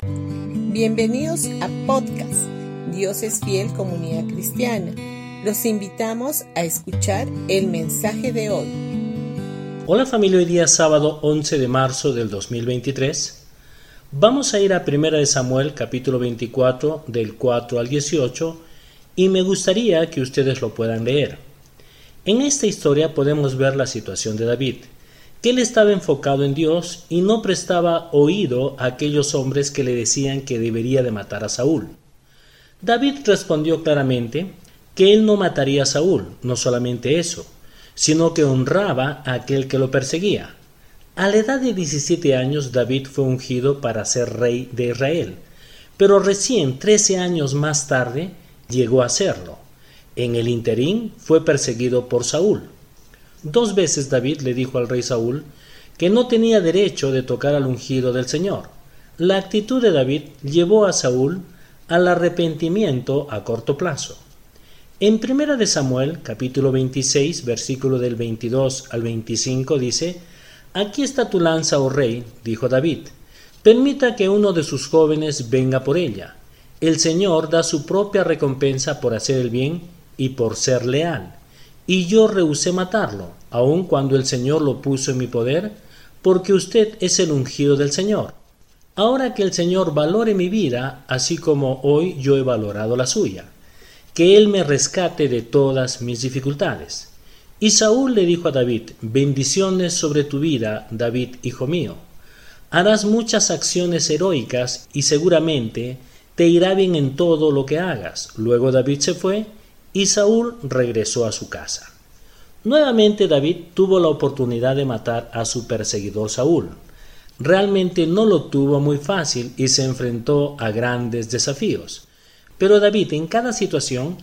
Bienvenidos a podcast Dios es fiel comunidad cristiana. Los invitamos a escuchar el mensaje de hoy. Hola familia, hoy día sábado 11 de marzo del 2023. Vamos a ir a 1 Samuel capítulo 24 del 4 al 18 y me gustaría que ustedes lo puedan leer. En esta historia podemos ver la situación de David, que él estaba enfocado en Dios y no prestaba oído a aquellos hombres que le decían que debería de matar a Saúl. David respondió claramente que él no mataría a Saúl, no solamente eso, sino que honraba a aquel que lo perseguía. A la edad de 17 años David fue ungido para ser rey de Israel, pero recién 13 años más tarde llegó a serlo. En el interín fue perseguido por Saúl. Dos veces David le dijo al rey Saúl que no tenía derecho de tocar al ungido del Señor. La actitud de David llevó a Saúl al arrepentimiento a corto plazo. En Primera de Samuel, capítulo 26, versículo del 22 al 25 dice: Aquí está tu lanza, oh rey, dijo David. Permita que uno de sus jóvenes venga por ella el Señor da su propia recompensa por hacer el bien y por ser leal. Y yo rehusé matarlo, aun cuando el Señor lo puso en mi poder, porque usted es el ungido del Señor. Ahora que el Señor valore mi vida, así como hoy yo he valorado la suya, que Él me rescate de todas mis dificultades. Y Saúl le dijo a David, bendiciones sobre tu vida, David, hijo mío. Harás muchas acciones heroicas y seguramente te irá bien en todo lo que hagas. Luego David se fue y Saúl regresó a su casa. Nuevamente David tuvo la oportunidad de matar a su perseguidor Saúl. Realmente no lo tuvo muy fácil y se enfrentó a grandes desafíos. Pero David en cada situación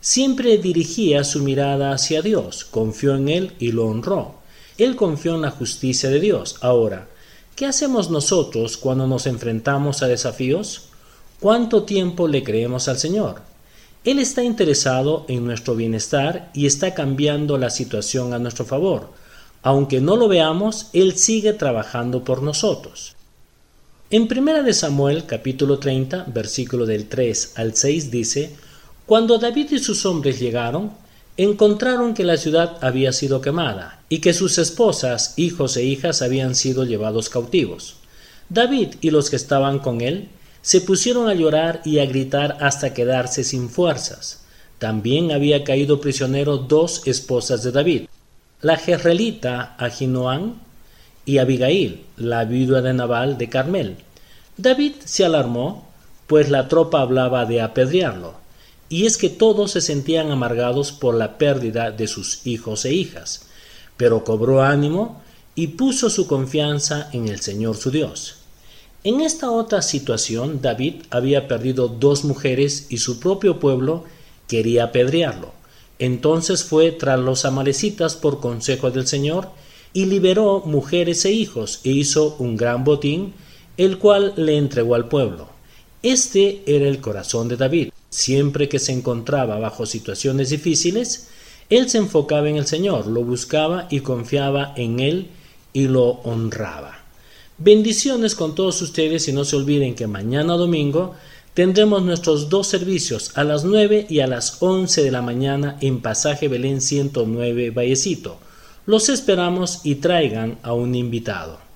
siempre dirigía su mirada hacia Dios, confió en Él y lo honró. Él confió en la justicia de Dios. Ahora, ¿qué hacemos nosotros cuando nos enfrentamos a desafíos? ¿Cuánto tiempo le creemos al Señor? Él está interesado en nuestro bienestar y está cambiando la situación a nuestro favor. Aunque no lo veamos, Él sigue trabajando por nosotros. En 1 de Samuel capítulo 30, versículo del 3 al 6 dice, Cuando David y sus hombres llegaron, encontraron que la ciudad había sido quemada y que sus esposas, hijos e hijas habían sido llevados cautivos. David y los que estaban con él se pusieron a llorar y a gritar hasta quedarse sin fuerzas. También había caído prisionero dos esposas de David, la jezreelita Ahinoam y Abigail, la viuda de Nabal de Carmel. David se alarmó, pues la tropa hablaba de apedrearlo, y es que todos se sentían amargados por la pérdida de sus hijos e hijas, pero cobró ánimo y puso su confianza en el Señor su Dios. En esta otra situación, David había perdido dos mujeres y su propio pueblo quería apedrearlo. Entonces fue tras los amalecitas por consejo del Señor y liberó mujeres e hijos e hizo un gran botín, el cual le entregó al pueblo. Este era el corazón de David. Siempre que se encontraba bajo situaciones difíciles, él se enfocaba en el Señor, lo buscaba y confiaba en él y lo honraba. Bendiciones con todos ustedes y no se olviden que mañana domingo tendremos nuestros dos servicios a las 9 y a las 11 de la mañana en Pasaje Belén 109 Vallecito. Los esperamos y traigan a un invitado.